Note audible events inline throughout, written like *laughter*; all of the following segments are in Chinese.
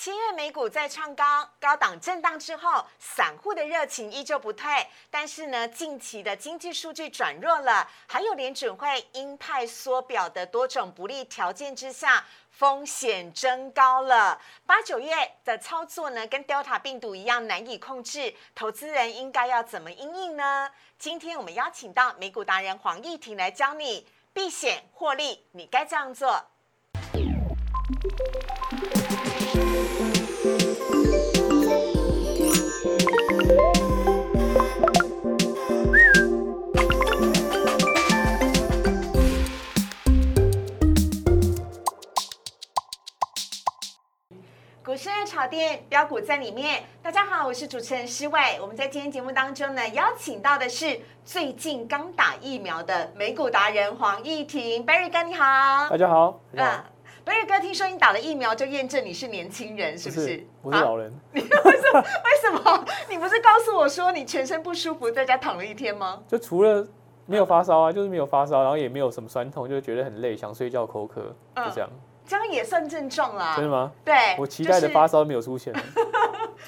七月美股在创高，高档震荡之后，散户的热情依旧不退。但是呢，近期的经济数据转弱了，还有联准会鹰派缩表的多种不利条件之下，风险增高了。八九月的操作呢，跟 Delta 病毒一样难以控制，投资人应该要怎么应应呢？今天我们邀请到美股达人黄义婷来教你避险获利，你该这样做。股市热炒店标股在里面。大家好，我是主持人施伟。我们在今天节目当中呢，邀请到的是最近刚打疫苗的美股达人黄义婷，Berry 哥你好。大家好。啊，Berry 哥，听说你打了疫苗就验证你是年轻人，是不是？我是老人。*laughs* 你为什么？为什么？你不是告诉我说你全身不舒服，在家躺了一天吗？就除了没有发烧啊，就是没有发烧，然后也没有什么酸痛，就觉得很累，想睡觉、口渴，就这样。这样也算症状啦。真的吗？对，我期待的发烧没有出现。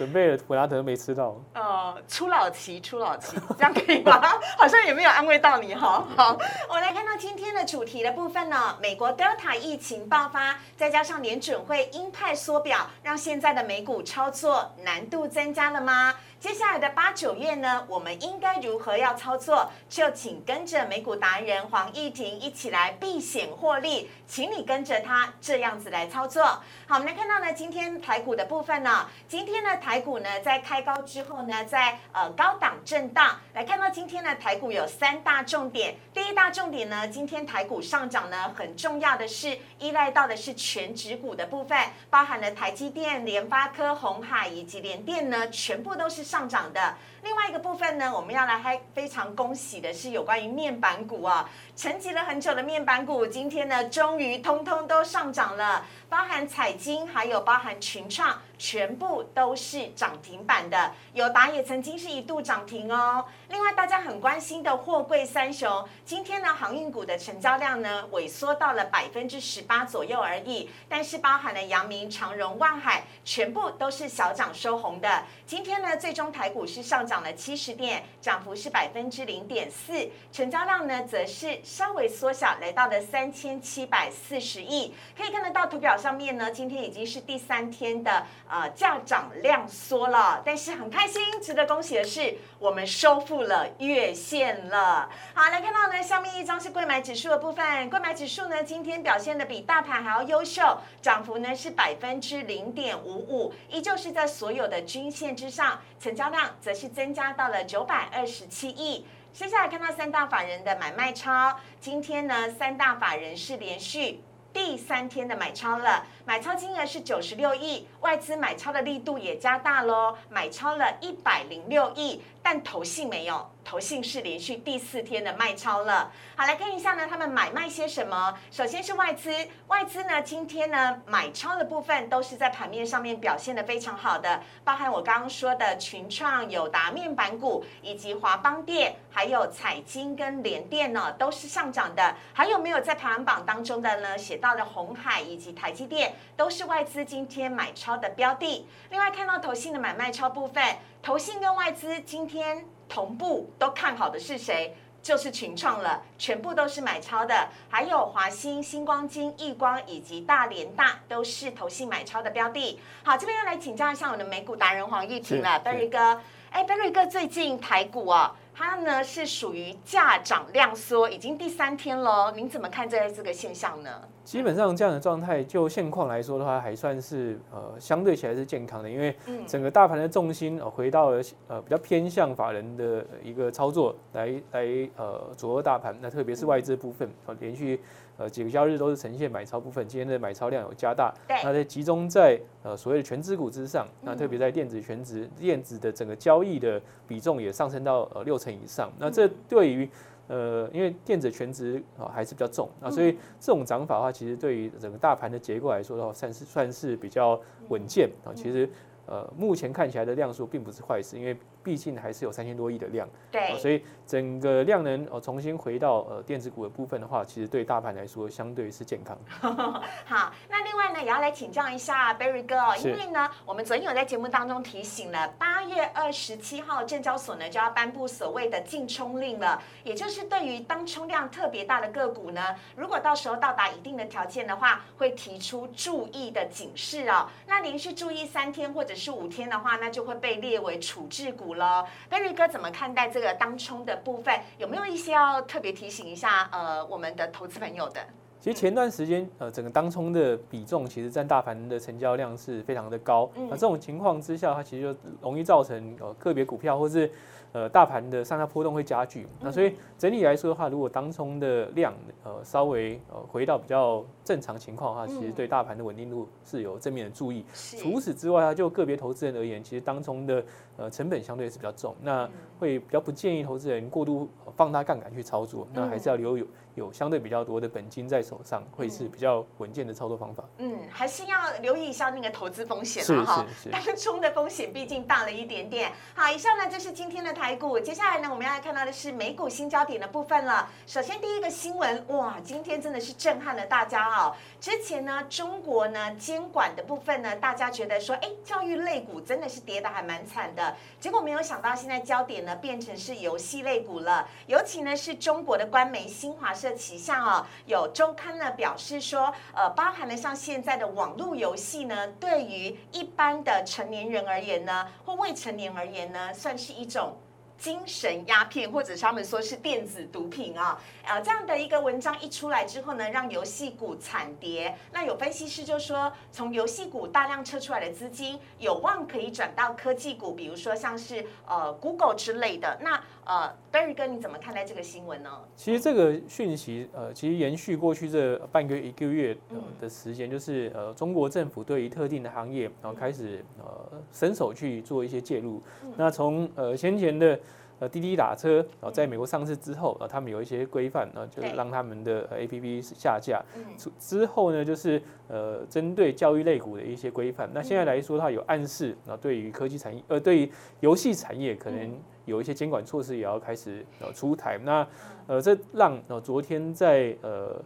准备了普拉德没吃到。呃，初老期，初老期，*laughs* 这样可以吗？*laughs* 好像也没有安慰到你哈。好，我来看到今天的主题的部分呢。美国 Delta 疫情爆发，再加上联准会鹰派缩表，让现在的美股操作难度增加了吗？接下来的八九月呢，我们应该如何要操作？就请跟着美股达人黄义婷一起来避险获利，请你跟着他这样子来操作。好，我们来看到呢，今天台股的部分呢，今天呢台股呢在开高之后呢，在呃高档震荡。来看到今天的台股有三大重点，第一大重点呢，今天台股上涨呢，很重要的是依赖到的是全指股的部分，包含了台积电、联发科、红海以及联电呢，全部都是。上涨的另外一个部分呢，我们要来还非常恭喜的是有关于面板股啊，沉寂了很久的面板股，今天呢终于通通都上涨了，包含彩金，还有包含群创。全部都是涨停板的，友达也曾经是一度涨停哦。另外，大家很关心的货柜三雄，今天呢，航运股的成交量呢萎缩到了百分之十八左右而已。但是，包含了阳明、长荣、万海，全部都是小涨收红的。今天呢，最终台股是上涨了七十点，涨幅是百分之零点四，成交量呢则是稍微缩小，来到了三千七百四十亿。可以看得到图表上面呢，今天已经是第三天的。呃，价涨量缩了，但是很开心，值得恭喜的是，我们收复了月线了。好，来看到呢，下面一张是贵买指数的部分，贵买指数呢今天表现的比大盘还要优秀，涨幅呢是百分之零点五五，依旧是在所有的均线之上，成交量则是增加到了九百二十七亿。接下来看到三大法人的买卖超，今天呢三大法人是连续。第三天的买超了，买超金额是九十六亿，外资买超的力度也加大喽，买超了一百零六亿，但投信没有。投信是连续第四天的卖超了。好，来看一下呢，他们买卖些什么？首先是外资，外资呢今天呢买超的部分都是在盘面上面表现的非常好的，包含我刚刚说的群创、友达面板股，以及华邦电，还有彩金跟联电呢，都是上涨的。还有没有在排行榜当中的呢？写到的红海以及台积电，都是外资今天买超的标的。另外看到投信的买卖超部分，投信跟外资今天。同步都看好的是谁？就是群创了，全部都是买超的。还有华兴、星光金、易光以及大连大都是投信买超的标的。好，这边要来请教一下我的美股达人黄玉婷了，Berry 哥。哎，Berry 哥，最近台股啊，它呢是属于价涨量缩，已经第三天了，您怎么看这这个现象呢？基本上这样的状态，就现况来说的话，还算是呃相对起来是健康的，因为整个大盘的重心回到了呃比较偏向法人的一个操作来来呃左右大盘，那特别是外资部分，连续呃几个交易日都是呈现买超部分，今天的买超量有加大，那在集中在呃所谓的全资股之上，那特别在电子全值电子的整个交易的比重也上升到呃六成以上，那这对于呃，因为电子全值啊还是比较重啊，所以这种涨法的话，其实对于整个大盘的结构来说的话，算是算是比较稳健啊。其实呃，目前看起来的量数并不是坏事，因为毕竟还是有三千多亿的量，对，所以整个量能哦重新回到呃电子股的部分的话，其实对大盘来说相对是健康。*laughs* 好，那另外呢也要来请教一下 Berry 哥哦，因为呢我们昨天有在节目当中提醒了，八月二十七号证交所呢就要颁布所谓的禁冲令了，也就是对于当冲量特别大的个股呢，如果到时候到达一定的条件的话，会提出注意的警示哦。那连续注意三天或者是五天的话，那就会被列为处置股了。Berry 哥怎么看待这个当冲的部分？有没有一些要特别提醒一下呃我们的投资朋友的？其实前段时间，呃，整个当冲的比重其实占大盘的成交量是非常的高。那这种情况之下，它其实就容易造成呃个别股票或是呃大盘的上下波动会加剧。那所以整体来说的话，如果当冲的量呃稍微呃回到比较正常情况的话，其实对大盘的稳定度是有正面的注意。除此之外，它就个别投资人而言，其实当冲的呃成本相对是比较重，那会比较不建议投资人过度放大杠杆去操作。那还是要留有。有相对比较多的本金在手上，会是比较稳健的操作方法。嗯，还是要留意一下那个投资风险了哈。当中的风险毕竟大了一点点。好，以上呢就是今天的台股。接下来呢，我们要来看到的是美股新焦点的部分了。首先第一个新闻，哇，今天真的是震撼了大家哦。之前呢，中国呢监管的部分呢，大家觉得说，哎，教育类股真的是跌的还蛮惨的。结果没有想到，现在焦点呢变成是游戏类股了。尤其呢是中国的官媒新华社旗下哦，有周刊呢表示说，呃，包含了像现在的网络游戏呢，对于一般的成年人而言呢，或未成年而言呢，算是一种。精神鸦片，或者是他们说是电子毒品啊，呃，这样的一个文章一出来之后呢，让游戏股惨跌。那有分析师就说，从游戏股大量撤出来的资金，有望可以转到科技股，比如说像是呃 Google 之类的。那呃，Berry 哥你怎么看待这个新闻呢？其实这个讯息呃，其实延续过去这半个月一个月的时间，就是呃，中国政府对于特定的行业，然后开始呃伸手去做一些介入。那从呃先前的呃，滴滴打车，然后在美国上市之后，啊，他们有一些规范，然后就是让他们的 A P P 下架。之之后呢，就是呃，针对教育类股的一些规范。那现在来说，它有暗示，那对于科技产业，呃，对于游戏产业，可能有一些监管措施也要开始呃出台。那呃，这让呃昨天在呃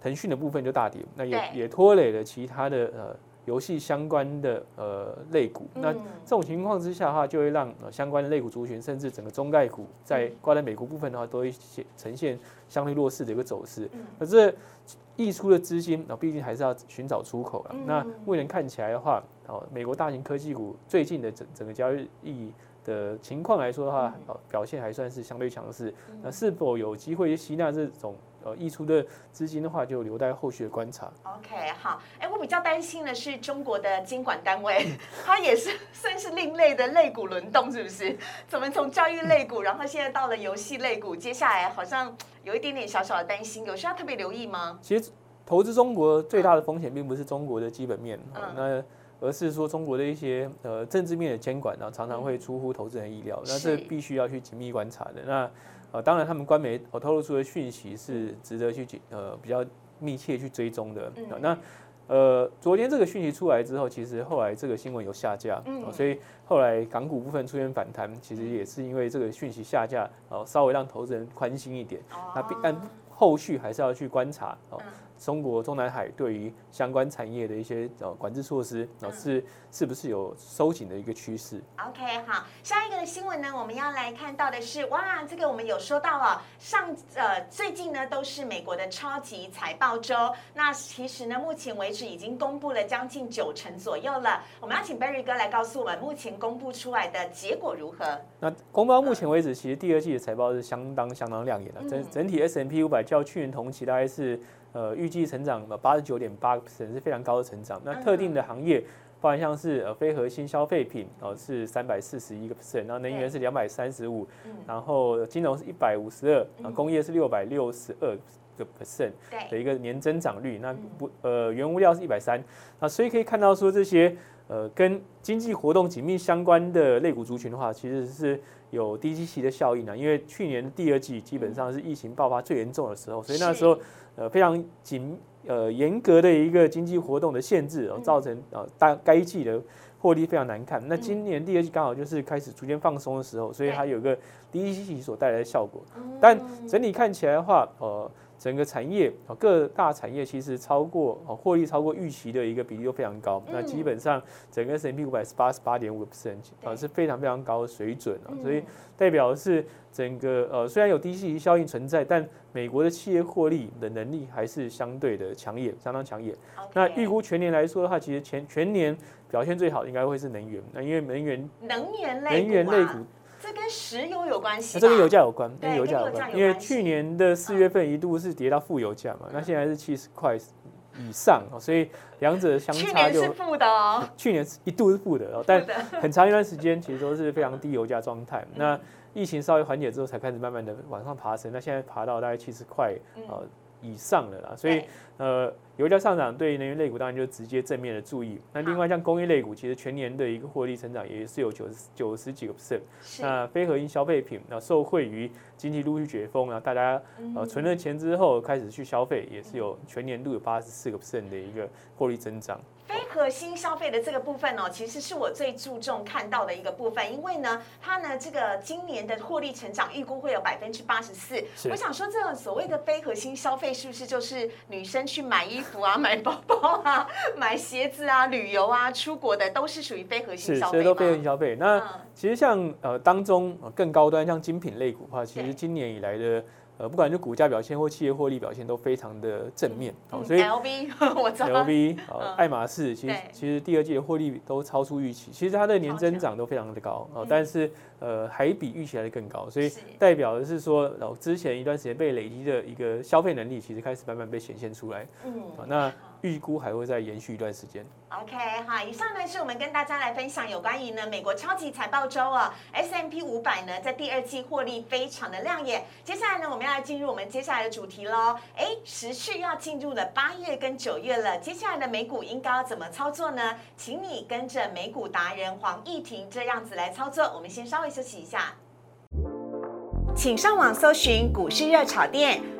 腾讯的部分就大跌，那也也拖累了其他的呃。游戏相关的呃类股，那这种情况之下的话，就会让相关的类股族群，甚至整个中概股在挂在美国部分的话，都会呈现相对弱势的一个走势。可是溢出的资金，那毕竟还是要寻找出口了。那目前看起来的话，哦，美国大型科技股最近的整整个交易的情况来说的话，表现还算是相对强势。那是否有机会吸纳这种？呃，溢出的资金的话，就留待后续的观察。OK，好，哎，我比较担心的是中国的监管单位，*laughs* 它也是算是另类的类股轮动，是不是？怎么从教育类股，然后现在到了游戏类股，接下来好像有一点点小小的担心，有需要特别留意吗？其实投资中国最大的风险，并不是中国的基本面，那而是说中国的一些呃政治面的监管，然后常常会出乎投资人意料，那是必须要去紧密观察的。那呃，当然，他们官媒我透露出的讯息是值得去呃比较密切去追踪的。那呃，昨天这个讯息出来之后，其实后来这个新闻有下架，所以后来港股部分出现反弹，其实也是因为这个讯息下架，然后稍微让投资人宽心一点。那但后续还是要去观察哦。中国中南海对于相关产业的一些呃管制措施，啊是是不是有收紧的一个趋势？OK，好，下一个的新闻呢，我们要来看到的是，哇，这个我们有说到了，上呃最近呢都是美国的超级财报周，那其实呢目前为止已经公布了将近九成左右了，我们要请 Berry 哥来告诉我们目前公布出来的结果如何？那公布到目前为止，其实第二季的财报是相当相当亮眼的，整整体 S M P 五百较去年同期大概是。呃，预计成长八十九点八是非常高的成长。那特定的行业，包含像是呃非核心消费品，哦是三百四十一个 percent，然后能源是两百三十五，然后金融是一百五十二，啊工业是六百六十二个 percent 的一个年增长率。那不呃原物料是一百三，啊所以可以看到说这些呃跟经济活动紧密相关的类股族群的话，其实是有低基期的效应啊。因为去年第二季基本上是疫情爆发最严重的时候，所以那时候。呃，非常紧呃严格的一个经济活动的限制，哦，造成呃大该季的获利非常难看。那今年第二季刚好就是开始逐渐放松的时候，所以它有个第一季所带来的效果。但整体看起来的话，呃。整个产业啊，各大产业其实超过啊，获利超过预期的一个比例都非常高。那基本上整个 S M P 五百是八十八点五个 percent 啊，是非常非常高的水准啊。所以代表的是整个呃，虽然有低息效应存在，但美国的企业获利的能力还是相对的强烈，相当强烈。那预估全年来说的话，其实全全年表现最好应该会是能源。那因为能源能源类能源类股。这跟石油有关系，这跟油价有关，跟油价有关。因为去年的四月份一度是跌到负油价嘛，那现在是七十块以上，所以两者相差就。去年是负的哦。*laughs* 去年一度是负的哦，但 *laughs* 很长一段时间其实都是非常低油价状态。那疫情稍微缓解之后，才开始慢慢的往上爬升。那现在爬到大概七十块呃以上了啦，所以呃。油价上涨对能源类股当然就直接正面的注意。那另外像工业类股，其实全年的一个获利成长也是有九十九十几个 percent。那非核心消费品，那受惠于经济陆续解封，然后大家呃存了钱之后开始去消费，也是有全年度有八十四个 percent 的一个获利增长。非核心消费的这个部分哦，其实是我最注重看到的一个部分，因为呢，它呢这个今年的获利成长预估会有百分之八十四。我想说，这种所谓的非核心消费，是不是就是女生去买衣服啊、*laughs* 买包包啊、*laughs* 买鞋子啊、旅游啊、出国的，都是属于非核心消费是，都非核心消费。那其实像呃当中更高端像精品类股的话，其实今年以来的。呃，不管是股价表现或企业获利表现都非常的正面，好，所以 L V *laughs* 我知道，L V 呃，*laughs* 爱马仕其实其实第二季的获利都超出预期，其实它的年增长都非常的高哦，但是呃还比预期来的更高，所以代表的是说，然后之前一段时间被累积的一个消费能力，其实开始慢慢被显现出来，嗯，那。预估还会再延续一段时间。OK，好，以上呢是我们跟大家来分享有关于呢美国超级财报周啊，S M P 五百呢在第二季获利非常的亮眼。接下来呢我们要来进入我们接下来的主题喽。哎，时序要进入了八月跟九月了，接下来的美股应该要怎么操作呢？请你跟着美股达人黄义婷这样子来操作。我们先稍微休息一下，请上网搜寻股市热炒店。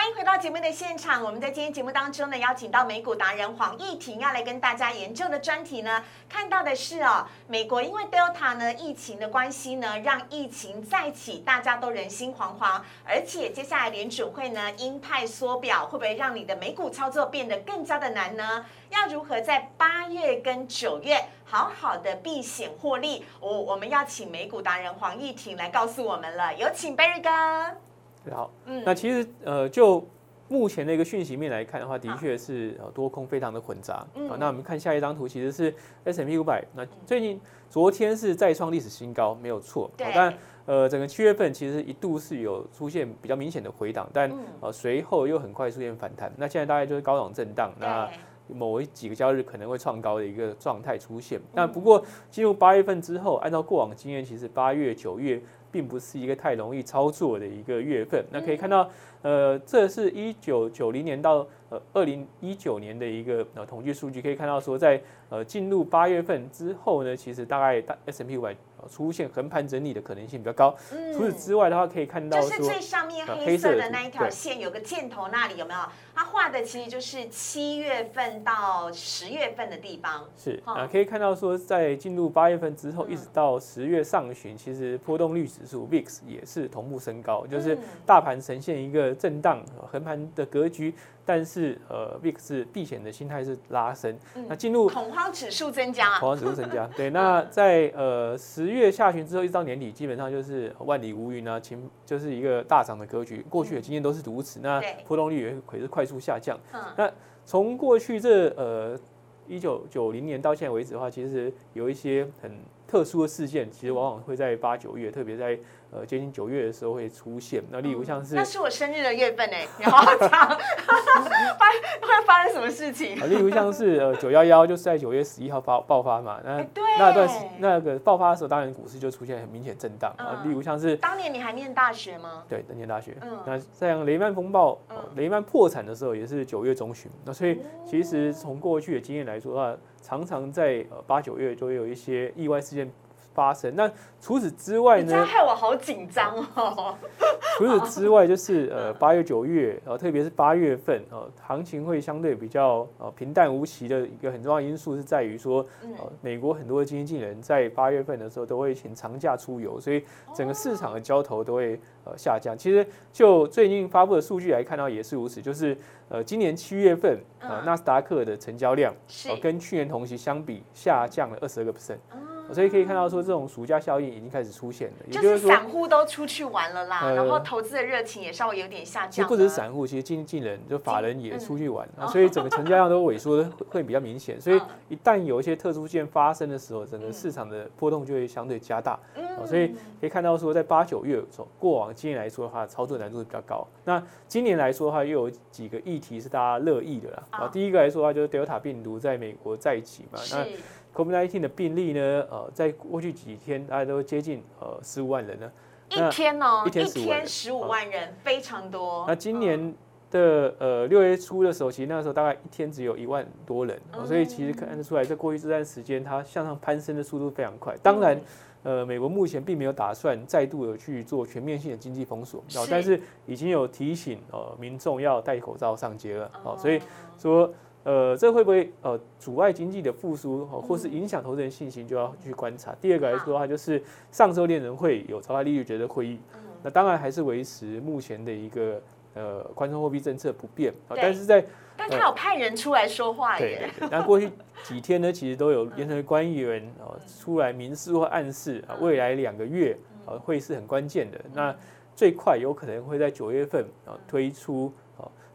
欢迎回到节目的现场。我们在今天节目当中呢，邀请到美股达人黄义婷要来跟大家研究的专题呢，看到的是哦，美国因为 Delta 呢疫情的关系呢，让疫情再起，大家都人心惶惶。而且接下来联准会呢鹰派缩表，会不会让你的美股操作变得更加的难呢？要如何在八月跟九月好好的避险获利？我我们要请美股达人黄义婷来告诉我们了。有请 Berry 哥。好，嗯，那其实呃，就目前的一个讯息面来看的话，的确是呃多空非常的混杂。嗯，那我们看下一张图，其实是 S M P 五百。那最近昨天是再创历史新高，没有错。对。但呃，整个七月份其实一度是有出现比较明显的回档，但呃随后又很快出现反弹。那现在大概就是高档震荡。那某几个交易日可能会创高的一个状态出现。那不过进入八月份之后，按照过往经验，其实八月、九月。并不是一个太容易操作的一个月份。那可以看到，呃，这是一九九零年到呃二零一九年的一个呃统计数据，可以看到说，在呃进入八月份之后呢，其实大概大 S M P 五百。出现横盘整理的可能性比较高。嗯除此之外的话，可以看到就是最上面黑色的那一条线，有个箭头那里有没有？它画的其实就是七月份到十月份的地方。是啊，可以看到说，在进入八月份之后，一直到十月上旬，其实波动率指数 VIX 也是同步升高，就是大盘呈现一个震荡横盘的格局。但是呃，VIX 避险的心态是拉升，那进入恐慌指数增加，恐慌指数增加。*laughs* 对，那在呃十月下旬之后，一直到年底，基本上就是万里无云啊，情就是一个大涨的格局。过去的经验都是如此，那波动率也会是快速下降。那从过去这呃一九九零年到现在为止的话，其实有一些很特殊的事件，其实往往会在八九月，特别在。呃，接近九月的时候会出现。那例如像是，那是我生日的月份哎，你好好讲，发会发生什么事情？*laughs* 例如像是呃九幺幺，就是在九月十一号发爆发嘛。那那段时那个爆发的时候，当然股市就出现很明显震荡啊。例如像是当年你还念大学吗？对，念大学。嗯。那像雷曼风暴，雷曼破产的时候也是九月中旬。那所以其实从过去的经验来说的话，常常在呃八九月就会有一些意外事件。发生。那除此之外呢？害我好紧张哦。除此之外，就是呃八月九月，呃特别是八月份，呃行情会相对比较呃平淡无奇的一个很重要因素是在于说，呃美国很多的经纪人在八月份的时候都会请长假出游，所以整个市场的交投都会呃下降。其实就最近发布的数据来看到也是如此，就是呃今年七月份呃纳斯达克的成交量呃跟去年同期相比下降了二十二个 percent。所以可以看到，说这种暑假效应已经开始出现了，也就是散户都出去玩了啦，然后投资的热情也稍微有点下降。其实不只是散户，其实经纪人就法人也出去玩，所以整个成交量都萎缩的会比较明显。所以一旦有一些特殊事件发生的时候，整个市场的波动就会相对加大。所以可以看到说，在八九月从过往今年来说的话，操作难度是比较高。那今年来说的话，又有几个议题是大家乐意的啦。啊，第一个来说的话，就是 Delta 病毒在美国再起嘛。那 COVID-19 的病例呢？呃，在过去几天，大家都接近呃十五万人了。一天哦，一天十五万人，非常多。那今年的呃六月初的时候，其实那个时候大概一天只有一万多人，所以其实看得出来，在过去这段时间，它向上攀升的速度非常快。当然，呃，美国目前并没有打算再度的去做全面性的经济封锁，但是已经有提醒呃民众要戴口罩上街了。好，所以说。呃，这会不会呃阻碍经济的复苏，或是影响投资人信心，就要去观察。第二个来说的话，就是上周联人会有超大利率决的会议，那当然还是维持目前的一个呃宽松货币政策不变啊。但是在但他有派人出来说话耶。那过去几天呢，其实都有联合官员啊出来明示或暗示啊，未来两个月啊会是很关键的。那最快有可能会在九月份啊推出。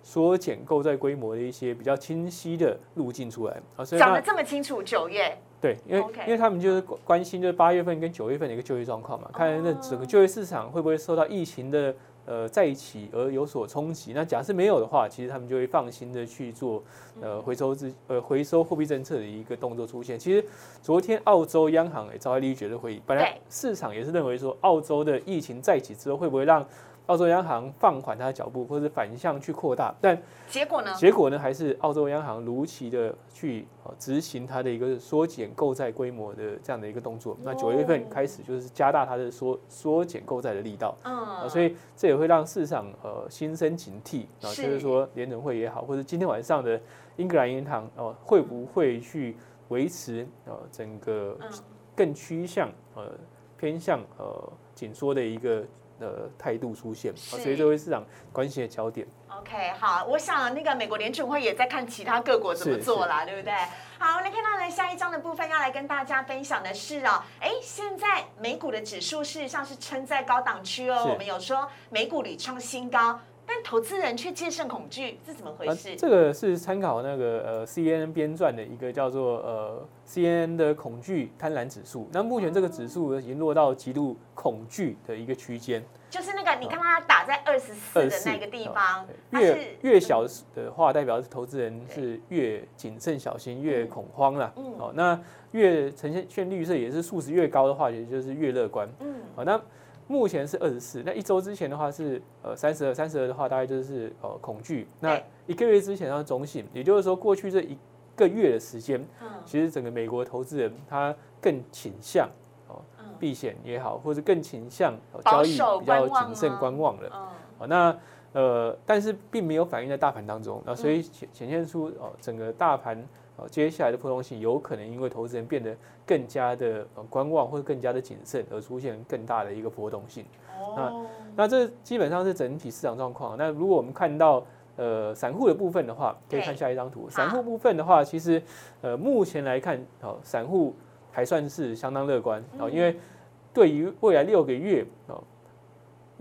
缩减购债规模的一些比较清晰的路径出来。啊，讲的这么清楚，九月。对，因为因为他们就是关心就是八月份跟九月份的一个就业状况嘛，看那整个就业市场会不会受到疫情的呃在一起而有所冲击。那假设没有的话，其实他们就会放心的去做呃回收资呃回收货币政策的一个动作出现。其实昨天澳洲央行也召开利率决策会议，本来市场也是认为说澳洲的疫情再起之后会不会让澳洲央行放缓它的脚步，或者反向去扩大，但结果呢？结果呢？还是澳洲央行如期的去执行它的一个缩减购债规模的这样的一个动作。那九月份开始就是加大它的缩缩减购债的力道。嗯，所以这也会让市场呃心生警惕啊，就是说联准会也好，或者今天晚上的英格兰银行哦，会不会去维持呃整个更趋向呃偏向呃紧缩的一个。的态度出现，所以这位市场关心的焦点。OK，好，我想那个美国联储会也在看其他各国怎么做啦，对不对？好，来看到呢下一章的部分要来跟大家分享的是哦，哎，现在美股的指数事实上是撑在高档区哦，我们有说美股屡创新高。但投资人却戒慎恐惧，是怎么回事？这个是参考那个呃 C N N 编撰的一个叫做呃 C N N 的恐惧贪婪指数。那目前这个指数已经落到极度恐惧的一个区间，就是那个你看它打在二十四的那个地方，越越小的话，代表投资人是越谨慎小心，越恐慌了。哦，那越呈现现绿色也是数值越高的话，也就是越乐观。嗯，好，那。目前是二十四，那一周之前的话是呃三十二，三十二的话大概就是呃恐惧。那一个月之前它是中性，也就是说过去这一个月的时间，其实整个美国投资人他更倾向哦避险也好，或者更倾向交易比较谨慎观望了。哦，那呃但是并没有反映在大盘当中，那所以显显现出哦整个大盘。哦，接下来的波动性有可能因为投资人变得更加的观望或者更加的谨慎而出现更大的一个波动性。那，那这基本上是整体市场状况。那如果我们看到呃散户的部分的话，可以看下一张图。散户部分的话，其实呃目前来看，哦散户还算是相当乐观哦，因为对于未来六个月哦，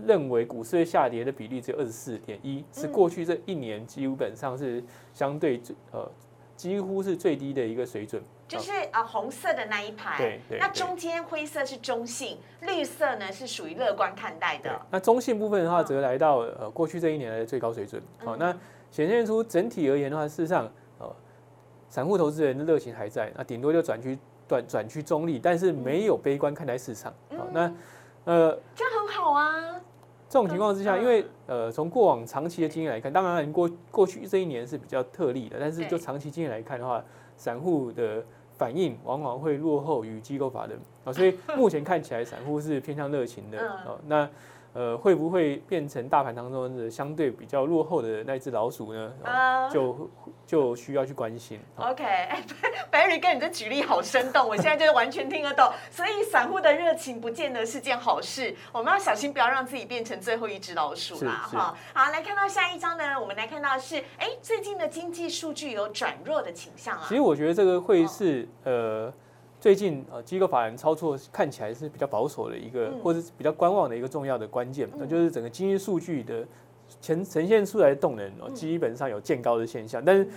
认为股市会下跌的比例只有二十四点一，是过去这一年基本上是相对最呃。几乎是最低的一个水准，就是啊红色的那一排，对对，那中间灰色是中性，绿色呢是属于乐观看待的。那中性部分的话，则来到呃过去这一年来的最高水准。好，那显现出整体而言的话，事实上呃散户投资人的热情还在，那顶多就转趋转转趋中立，但是没有悲观看待市场。好，那呃这样很好啊。这种情况之下，因为呃，从过往长期的经验来看，当然过过去这一年是比较特例的，但是就长期经验来看的话，散户的反应往往会落后于机构法人。啊，所以目前看起来散户是偏向热情的啊。那呃，会不会变成大盘当中的相对比较落后的那只老鼠呢？啊就就需要去关心。OK，Barry 哥，你这举例好生动，我现在就完全听得懂。所以散户的热情不见得是件好事，我们要小心，不要让自己变成最后一只老鼠啦。哈，好，来看到下一张呢，我们来看到是，哎，最近的经济数据有转弱的倾向啊。其实我觉得这个会是呃。最近呃，机构法人操作看起来是比较保守的一个，或者比较观望的一个重要的关键，那就是整个经济数据的呈呈现出来的动能哦，基本上有见高的现象。但是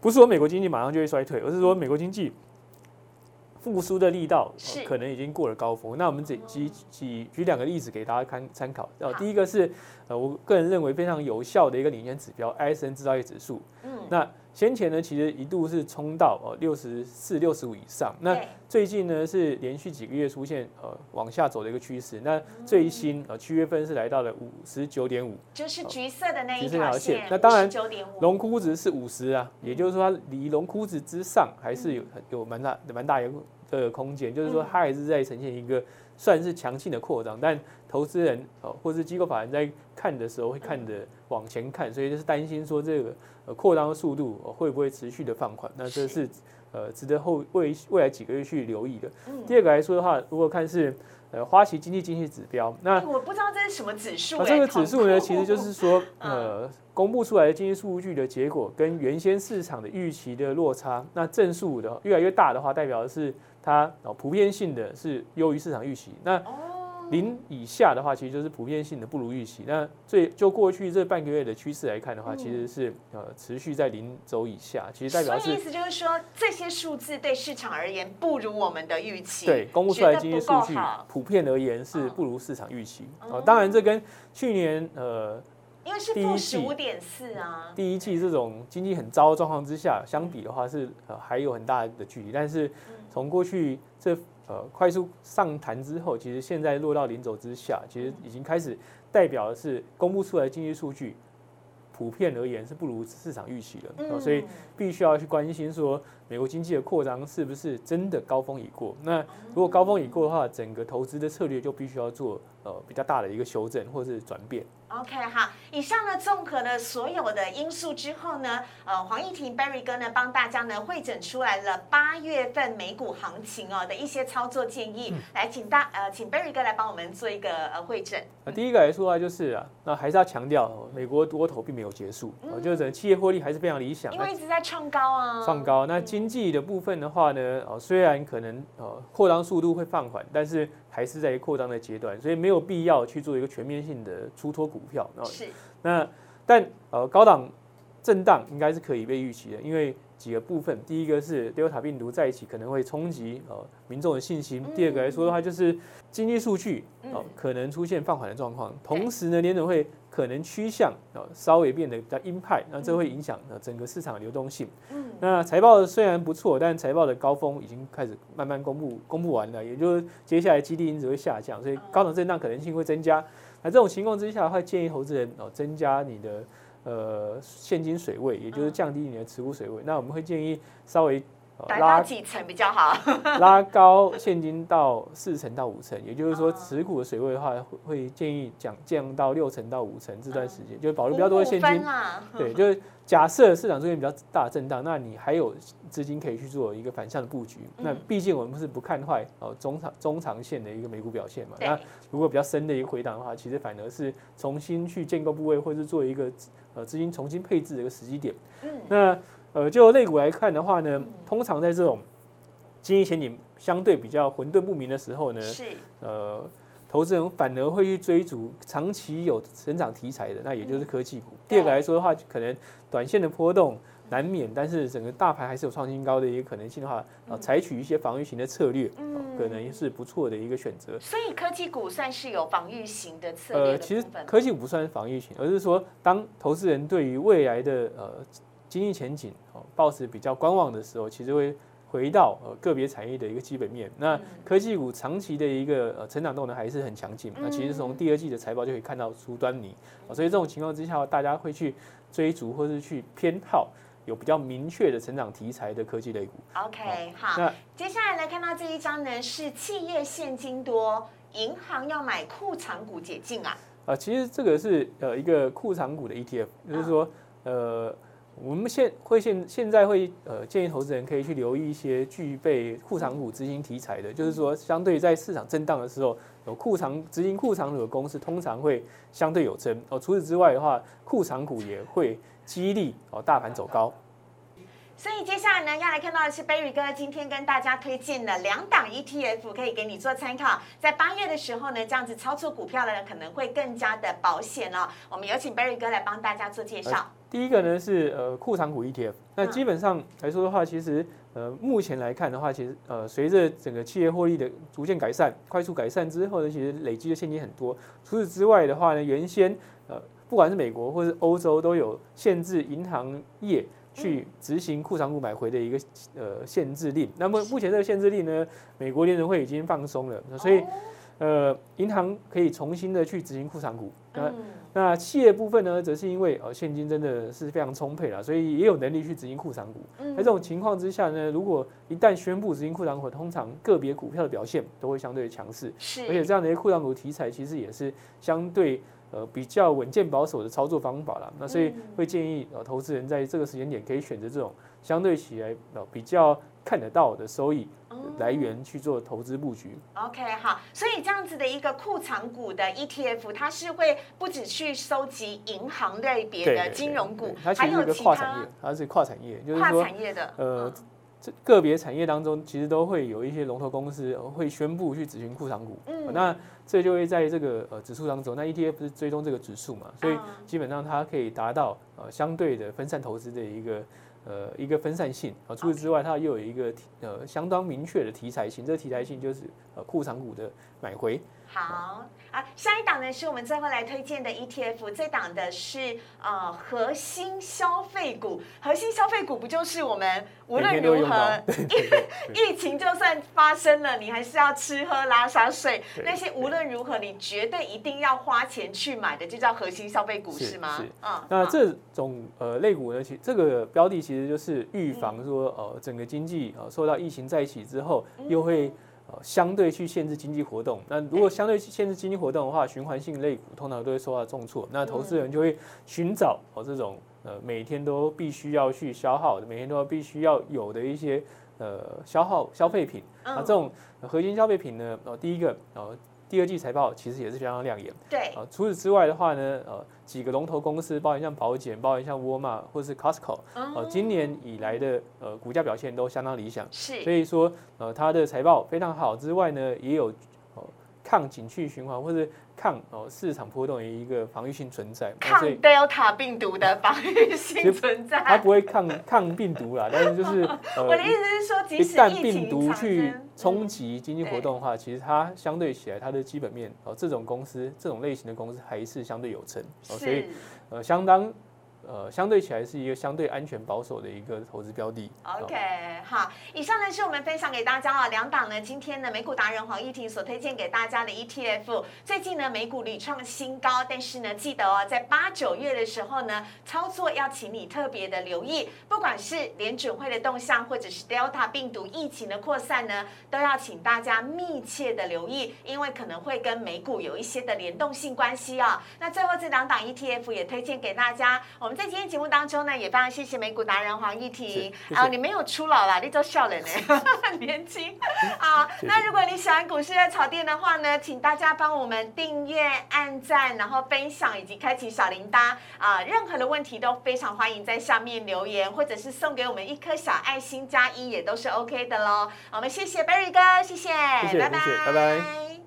不是说美国经济马上就会衰退，而是说美国经济复苏的力道可能已经过了高峰。那我们举举举举两个例子给大家看参考。哦，第一个是呃，我个人认为非常有效的一个领先指标，ISM 制造业指数。嗯，那先前呢，其实一度是冲到呃六十四、六十五以上。那最近呢，是连续几个月出现呃往下走的一个趋势。那最新呃七月份是来到了五十九点五，就是橘色的那一条线。那当然，龙枯值是五十啊，也就是说它离龙枯值之上还是有有蛮大蛮大一个的空间。就是说它还是在呈现一个算是强劲的扩张，但投资人哦或是机构法人在看的时候会看的往前看，所以就是担心说这个。呃，扩张的速度会不会持续的放缓？那这是呃值得后未未来几个月去留意的。第二个来说的话，如果看是呃花旗经济经济指标，那我不知道这是什么指数。这个指数呢，其实就是说呃公布出来的经济数据的结果跟原先市场的预期的落差，那正数的越来越大的话，代表的是它哦普遍性的是优于市场预期。那零以下的话，其实就是普遍性的不如预期。那最就过去这半个月的趋势来看的话，其实是呃持续在零轴以下。其实代表是意思就是说，这些数字对市场而言不如我们的预期。对，公布出来经济数据普遍而言是不如市场预期。哦，当然这跟去年呃，因为是负十五点四啊，第一季这种经济很糟的状况之下，相比的话是呃还有很大的距离。但是从过去这。呃，快速上弹之后，其实现在落到零轴之下，其实已经开始代表的是公布出来的经济数据，普遍而言是不如市场预期的，所以必须要去关心说，美国经济的扩张是不是真的高峰已过？那如果高峰已过的话，整个投资的策略就必须要做呃比较大的一个修正或者是转变。OK 好，以上呢综合了所有的因素之后呢，呃，黄义婷 Barry 哥呢帮大家呢会诊出来了八月份美股行情哦的一些操作建议，来请大呃请 Barry 哥来帮我们做一个呃会诊。那第一个来说啊就是啊，那还是要强调美国多头并没有结束，哦，就是整企业获利还是非常理想，因为一直在创高啊，创高。那经济的部分的话呢，哦，虽然可能呃扩张速度会放缓，但是。还是在扩张的阶段，所以没有必要去做一个全面性的出脱股票。是。那但呃高档震荡应该是可以被预期的，因为几个部分，第一个是 Delta 病毒在一起可能会冲击呃民众的信心，第二个来说的话就是经济数据哦可能出现放缓的状况，同时呢联总会。可能趋向啊稍微变得比较鹰派，那这会影响呃整个市场的流动性。嗯，那财报虽然不错，但财报的高峰已经开始慢慢公布，公布完了，也就是接下来基地因子会下降，所以高档震荡可能性会增加。那这种情况之下，会建议投资人哦增加你的呃现金水位，也就是降低你的持股水位。那我们会建议稍微。拉几层比较好？*laughs* 拉高现金到四成到五成，也就是说持股的水位的话，会建议降降到六成到五成这段时间，就保留比较多的现金。对，就是假设市场出现比较大震荡，那你还有资金可以去做一个反向的布局。那毕竟我们是不看坏哦中长中长线的一个美股表现嘛。那如果比较深的一个回档的话，其实反而是重新去建构部位，或者是做一个呃资金重新配置的一个时机点。嗯，那。呃，就类股来看的话呢，通常在这种经济前景相对比较混沌不明的时候呢，是呃，投资人反而会去追逐长期有成长题材的，那也就是科技股。第二个来说的话，可能短线的波动难免，但是整个大盘还是有创新高的一个可能性的话，啊，采取一些防御型的策略，可能是不错的一个选择。所以科技股算是有防御型的策略。呃，其实科技股不算是防御型，而是说当投资人对于未来的呃。经济前景哦，保持比较观望的时候，其实会回到呃个别产业的一个基本面。那科技股长期的一个呃成长动能还是很强劲。那其实从第二季的财报就可以看到出端倪。所以这种情况之下，大家会去追逐或是去偏好有比较明确的成长题材的科技类股。OK，好，那接下来来看到这一张呢，是企业现金多，银行要买库藏股解禁啊。啊，其实这个是呃一个库藏股的 ETF，就是说呃。我们现会现现在会呃建议投资人可以去留意一些具备库藏股执行题材的，就是说相对在市场震荡的时候，有库藏执行库藏股的公司通常会相对有增哦。除此之外的话，库藏股也会激励哦大盘走高。所以接下来呢，要来看到的是 Berry 哥今天跟大家推荐的两档 ETF，可以给你做参考。在八月的时候呢，这样子操作股票的呢，可能会更加的保险哦。我们有请 Berry 哥来帮大家做介绍。第一个呢是呃库藏股 ETF，那基本上来说的话，其实呃目前来看的话，其实呃随着整个企业获利的逐渐改善、快速改善之后呢，其实累积的现金很多。除此之外的话呢，原先呃不管是美国或是欧洲都有限制银行业去执行库藏股买回的一个呃限制令。那么目前这个限制令呢，美国联储会已经放松了，所以呃银行可以重新的去执行库藏股。那那企业部分呢，则是因为呃现金真的是非常充沛了，所以也有能力去执行库藏股。在这种情况之下呢，如果一旦宣布执行库藏股，通常个别股票的表现都会相对强势。是，而且这样的一个库藏股题材，其实也是相对呃比较稳健保守的操作方法啦。那所以会建议呃投资人在这个时间点可以选择这种相对起来呃比较看得到的收益来源去做投资布局。OK，好，所以这样子的一个库藏股的 ETF，它是会不止去收集银行类别的金融股，它还有其他跨产业，它是跨产业，就是跨说产业的。呃，这个别产业当中，其实都会有一些龙头公司呃会宣布去执行库藏股，嗯呃那这就会在这个呃指数当中，那 ETF 是追踪这个指数嘛，所以嗯基本上它可以达到呃相对的分散投资的一个呃一个分散性啊。除此之外，它又有一个题呃相当明确的题材性，这个题材性就是呃库藏股的买回。好啊，下一档呢是我们最后来推荐的 ETF，这档的是呃核心消费股。核心消费股不就是我们无论如何用到，*laughs* 对对对。疫情就算发生了，你还是要吃喝拉撒睡，那些无论如何你绝对一定要花钱去买的，就叫核心消费股，是是吗？是？嗯那好。这种呃类股呢，其这个标的其实就是预防说呃整个经济呃受到疫情再起之后，又会呃相对去限制经济活动。那如果相对限制经济活动的话，循环性类股通常都会受到重挫。那投资人就会寻找哦这种呃每天都必须要去消耗的，每天都要必须要有的一些呃消耗消费品。嗯啊，这种核心消费品呢，呃第一个呃第二季财报其实也是非常亮眼。对啊，除此之外的话呢，呃，几个龙头公司，包含像保险，包含像沃尔玛或是 Costco，呃，哦今年以来的呃股价表现都相当理想，是所以说呃它的财报非常好之外呢，也有呃抗景气循环或者抗哦市场波动的一个防御性存在，那抗 Delta 病毒的防御性存在它。不会抗抗病毒啦，但是就是 *laughs* 我的意呃。思是说，即一旦使疫情病毒去生冲嗯击经济活动的话，其实它相对起来，它的基本面哦，这种公司这种类型的公司还是相对有成哦，所以呃，相当呃，相对起来是一个相对安全保守的一个投资标的。哦 OK，好，以上呢是我们分享给大家啊两档呢，今天呢美股达人黄义婷所推荐给大家的 ETF。最近呢美股屡创新高，但是呢记得哦，在八九月的时候呢，操作要请你特别的留意，不管是联准会的动向，或者是 Delta 病毒疫情的扩散呢，都要请大家密切的留意，因为可能会跟美股有一些的联动性关系啊、那最后这两档 ETF 也推荐给大家。我们在今天节目当中呢，也非常谢谢美股达人黄义婷啊，你没有出老啦，你都笑了呢，*laughs* 很年轻啊。那如果你喜欢股市的炒店的话呢，请大家帮我们订阅、按赞，然后分享以及开启小铃铛啊。任何的问题都非常欢迎在下面留言，或者是送给我们一颗小爱心加一，也都是 OK 的喽。我们谢谢 Berry 哥，谢谢，谢谢拜拜谢谢拜拜